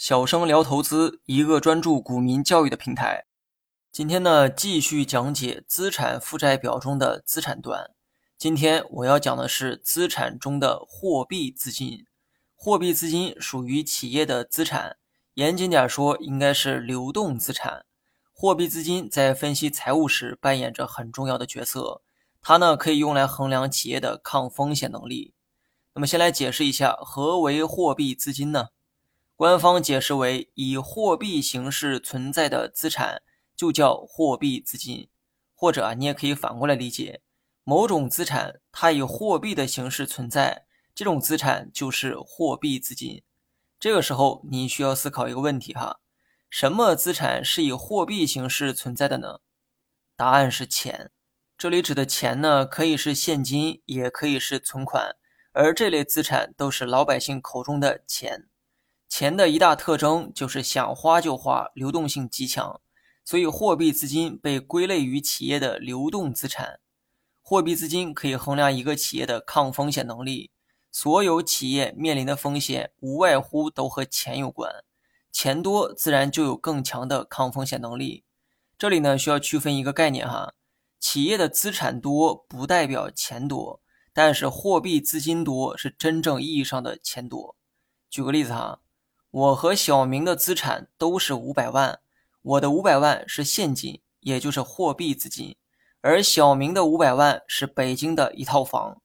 小生聊投资，一个专注股民教育的平台。今天呢，继续讲解资产负债表中的资产端。今天我要讲的是资产中的货币资金。货币资金属于企业的资产，严谨点说，应该是流动资产。货币资金在分析财务时扮演着很重要的角色，它呢可以用来衡量企业的抗风险能力。那么，先来解释一下何为货币资金呢？官方解释为以货币形式存在的资产就叫货币资金，或者啊，你也可以反过来理解，某种资产它以货币的形式存在，这种资产就是货币资金。这个时候你需要思考一个问题哈，什么资产是以货币形式存在的呢？答案是钱。这里指的钱呢，可以是现金，也可以是存款，而这类资产都是老百姓口中的钱。钱的一大特征就是想花就花，流动性极强，所以货币资金被归类于企业的流动资产。货币资金可以衡量一个企业的抗风险能力。所有企业面临的风险无外乎都和钱有关，钱多自然就有更强的抗风险能力。这里呢需要区分一个概念哈，企业的资产多不代表钱多，但是货币资金多是真正意义上的钱多。举个例子哈。我和小明的资产都是五百万，我的五百万是现金，也就是货币资金，而小明的五百万是北京的一套房。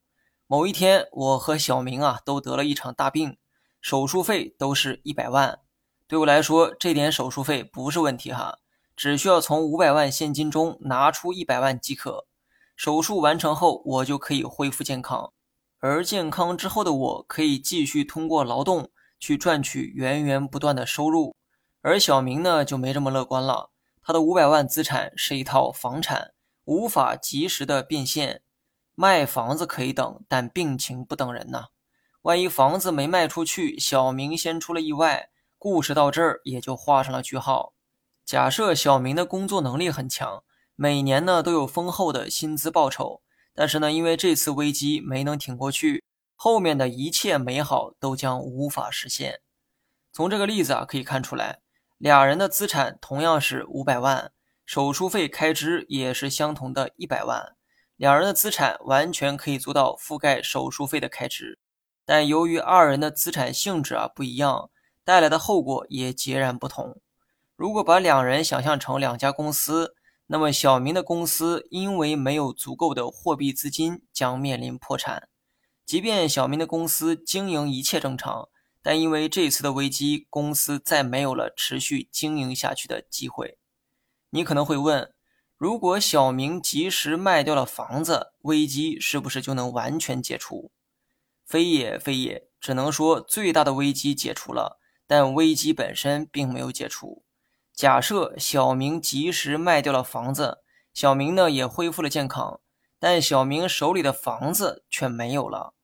某一天，我和小明啊都得了一场大病，手术费都是一百万。对我来说，这点手术费不是问题哈，只需要从五百万现金中拿出一百万即可。手术完成后，我就可以恢复健康，而健康之后的我可以继续通过劳动。去赚取源源不断的收入，而小明呢就没这么乐观了。他的五百万资产是一套房产，无法及时的变现。卖房子可以等，但病情不等人呐。万一房子没卖出去，小明先出了意外，故事到这儿也就画上了句号。假设小明的工作能力很强，每年呢都有丰厚的薪资报酬，但是呢因为这次危机没能挺过去。后面的一切美好都将无法实现。从这个例子啊可以看出来，俩人的资产同样是五百万，手术费开支也是相同的一百万，两人的资产完全可以做到覆盖手术费的开支。但由于二人的资产性质啊不一样，带来的后果也截然不同。如果把两人想象成两家公司，那么小明的公司因为没有足够的货币资金，将面临破产。即便小明的公司经营一切正常，但因为这次的危机，公司再没有了持续经营下去的机会。你可能会问：如果小明及时卖掉了房子，危机是不是就能完全解除？非也非也，只能说最大的危机解除了，但危机本身并没有解除。假设小明及时卖掉了房子，小明呢也恢复了健康，但小明手里的房子却没有了。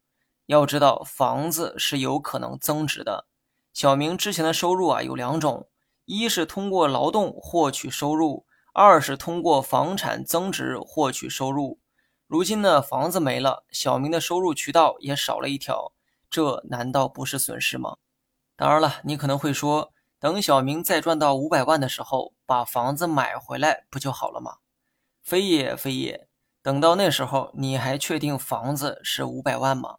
要知道，房子是有可能增值的。小明之前的收入啊有两种：一是通过劳动获取收入，二是通过房产增值获取收入。如今呢，房子没了，小明的收入渠道也少了一条，这难道不是损失吗？当然了，你可能会说，等小明再赚到五百万的时候，把房子买回来不就好了吗？非也非也，等到那时候，你还确定房子是五百万吗？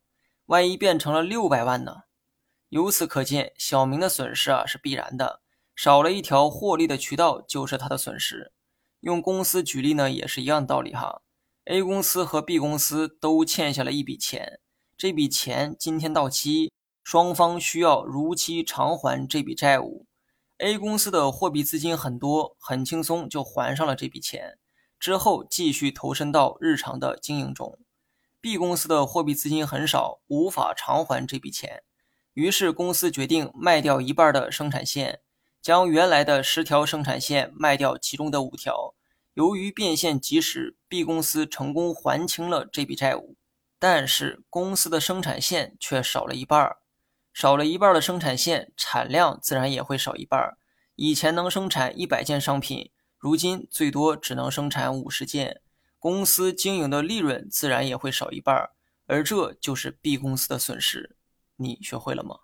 万一变成了六百万呢？由此可见，小明的损失啊是必然的，少了一条获利的渠道就是他的损失。用公司举例呢，也是一样的道理哈。A 公司和 B 公司都欠下了一笔钱，这笔钱今天到期，双方需要如期偿还这笔债务。A 公司的货币资金很多，很轻松就还上了这笔钱，之后继续投身到日常的经营中。B 公司的货币资金很少，无法偿还这笔钱，于是公司决定卖掉一半的生产线，将原来的十条生产线卖掉其中的五条。由于变现及时，B 公司成功还清了这笔债务，但是公司的生产线却少了一半，少了一半的生产线，产量自然也会少一半。以前能生产一百件商品，如今最多只能生产五十件。公司经营的利润自然也会少一半，而这就是 B 公司的损失。你学会了吗？